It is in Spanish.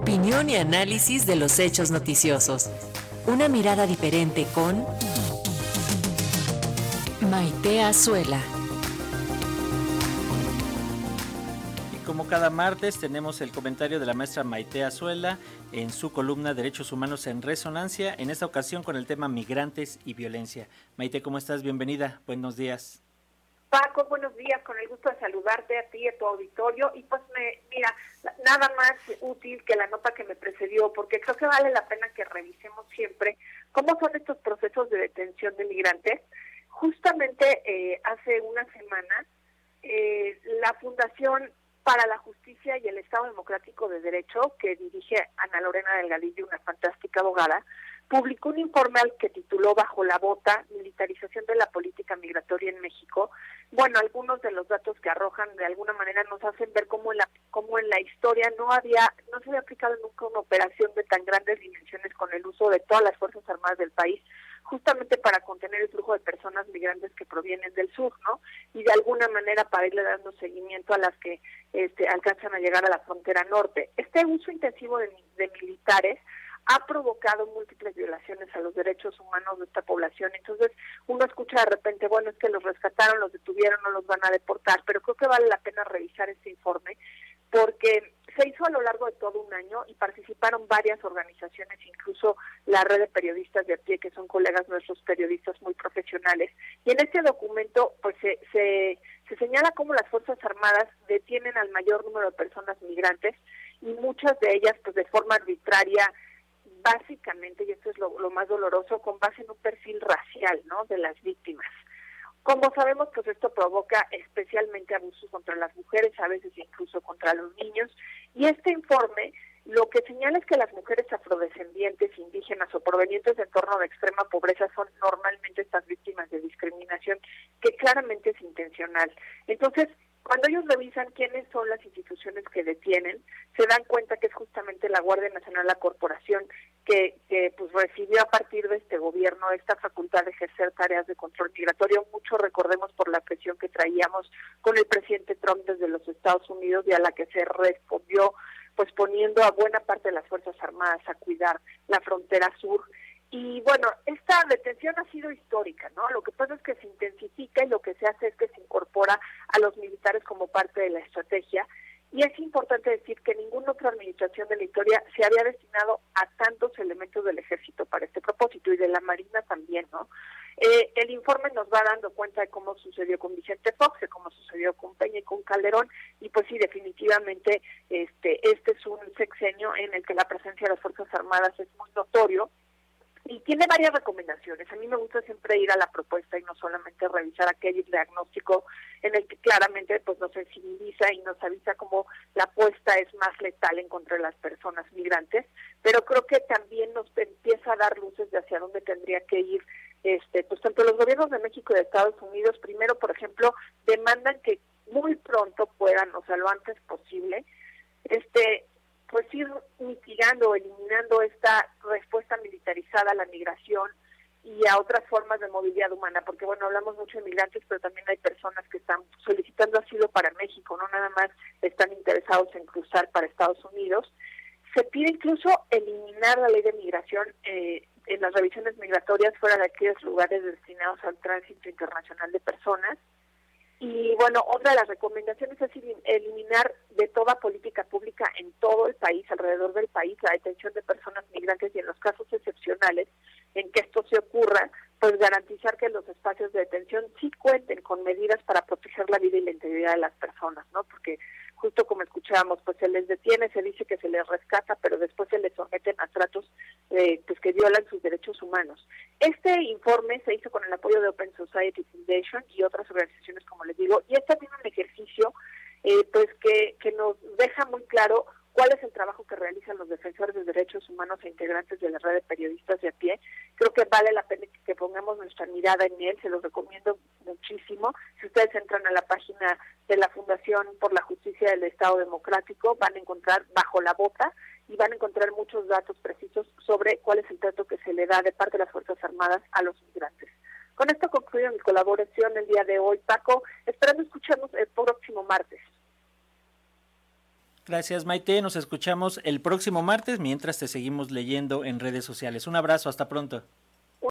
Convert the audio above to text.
Opinión y análisis de los hechos noticiosos. Una mirada diferente con Maite Azuela. Y como cada martes tenemos el comentario de la maestra Maite Azuela en su columna Derechos Humanos en Resonancia, en esta ocasión con el tema migrantes y violencia. Maite, ¿cómo estás? Bienvenida. Buenos días. Paco, buenos días, con el gusto de saludarte a ti y a tu auditorio. Y pues nada más útil que la nota que me precedió, porque creo que vale la pena que revisemos siempre cómo son estos procesos de detención de migrantes. Justamente eh, hace una semana, eh, la Fundación para la Justicia y el Estado Democrático de Derecho, que dirige Ana Lorena Delgadillo, una fantástica abogada, publicó un informe al que tituló Bajo la bota, militarización de la política migratoria en México. Bueno, algunos de los datos que arrojan de alguna manera nos hacen ver cómo en la, cómo en la historia no había, no se había aplicado nunca una operación de tan grandes dimensiones con el uso de todas las Fuerzas Armadas del país, justamente para contener el flujo de personas migrantes que provienen del sur, ¿no? Y de alguna manera para irle dando seguimiento a las que este, alcanzan a llegar a la frontera norte. Este uso intensivo de, de militares ha provocado múltiples violaciones a los derechos humanos de esta población. Entonces, uno escucha de repente, bueno, es que los rescataron, los detuvieron, no los van a deportar, pero creo que vale la pena revisar este informe porque se hizo a lo largo de todo un año y participaron varias organizaciones, incluso la red de periodistas de a pie, que son colegas nuestros periodistas muy profesionales. Y en este documento, pues se, se, se señala cómo las Fuerzas Armadas detienen al mayor número de personas migrantes y muchas de ellas, pues de forma arbitraria, básicamente, y esto es lo, más doloroso, con base en un perfil racial, ¿no? De las víctimas. Como sabemos, pues esto provoca especialmente abusos contra las mujeres, a veces incluso contra los niños. Y este informe lo que señala es que las mujeres afrodescendientes, indígenas o provenientes de entorno de extrema pobreza son normalmente estas víctimas de discriminación, que claramente es intencional. Entonces, cuando ellos revisan quiénes son las instituciones que detienen, se dan cuenta que es justamente la Guardia Nacional, la corporación que, que pues recibió a partir de este gobierno esta facultad de ejercer tareas de control migratorio. Mucho recordemos por la presión que traíamos con el presidente Trump desde los Estados Unidos y a la que se respondió pues poniendo a buena parte de las Fuerzas Armadas a cuidar la frontera sur y bueno, esta detención ha sido histórica, ¿no? Lo que pasa es que se intensifica y lo que se hace es que se incorpora a los militares como parte de la estrategia. Y es importante decir que ninguna otra administración de la historia se había destinado a tantos elementos del ejército para este propósito y de la Marina también, ¿no? Eh, el informe nos va dando cuenta de cómo sucedió con Vicente Fox, de cómo sucedió con Peña y con Calderón, y pues sí, definitivamente este, este es un sexenio en el que la presencia de las Fuerzas Armadas es muy notorio y tiene varias recomendaciones. A mí me gusta siempre ir a la propuesta y no solamente revisar aquel diagnóstico en el que claramente pues nos sensibiliza y nos avisa cómo la apuesta es más letal en contra de las personas migrantes, pero creo que también nos empieza a dar luces de hacia dónde tendría que ir este pues tanto los gobiernos de México y de Estados Unidos primero, por ejemplo, demandan que muy pronto puedan, o sea, lo antes posible, este pues ir eliminando esta respuesta militarizada a la migración y a otras formas de movilidad humana, porque bueno, hablamos mucho de migrantes, pero también hay personas que están solicitando asilo para México, no nada más están interesados en cruzar para Estados Unidos. Se pide incluso eliminar la ley de migración eh, en las revisiones migratorias fuera de aquellos lugares destinados al tránsito internacional de personas y bueno, otra de las recomendaciones es eliminar de toda política pública en todo el país, alrededor del país, la detención de personas migrantes y en los casos excepcionales en que esto se ocurra, pues garantizar que los espacios de detención sí cuenten con medidas para proteger la vida y la integridad de las personas, ¿no? Porque justo como escuchábamos, pues se les detiene, se dice que se les rescata, pero después se les someten a tratos eh, pues que violan sus derechos humanos. Este informe se hizo con el apoyo de Open Society Foundation y otras organizaciones, como les digo, y este tiene un ejercicio eh, pues que, que nos deja muy claro cuál es el trabajo que realizan los defensores de derechos humanos e integrantes de la red de periodistas de a pie. Creo que vale la pena que pongamos nuestra mirada en él, se los recomiendo muchísimo. Si ustedes entran a la página de la Fundación por la Justicia del Estado Democrático, van a encontrar bajo la bota y van a encontrar muchos datos precisos sobre cuál es el trato que se le da de parte de las Fuerzas Armadas a los migrantes. Con esto concluyo mi colaboración el día de hoy, Paco, esperando escucharnos el próximo martes. Gracias Maite, nos escuchamos el próximo martes mientras te seguimos leyendo en redes sociales. Un abrazo, hasta pronto.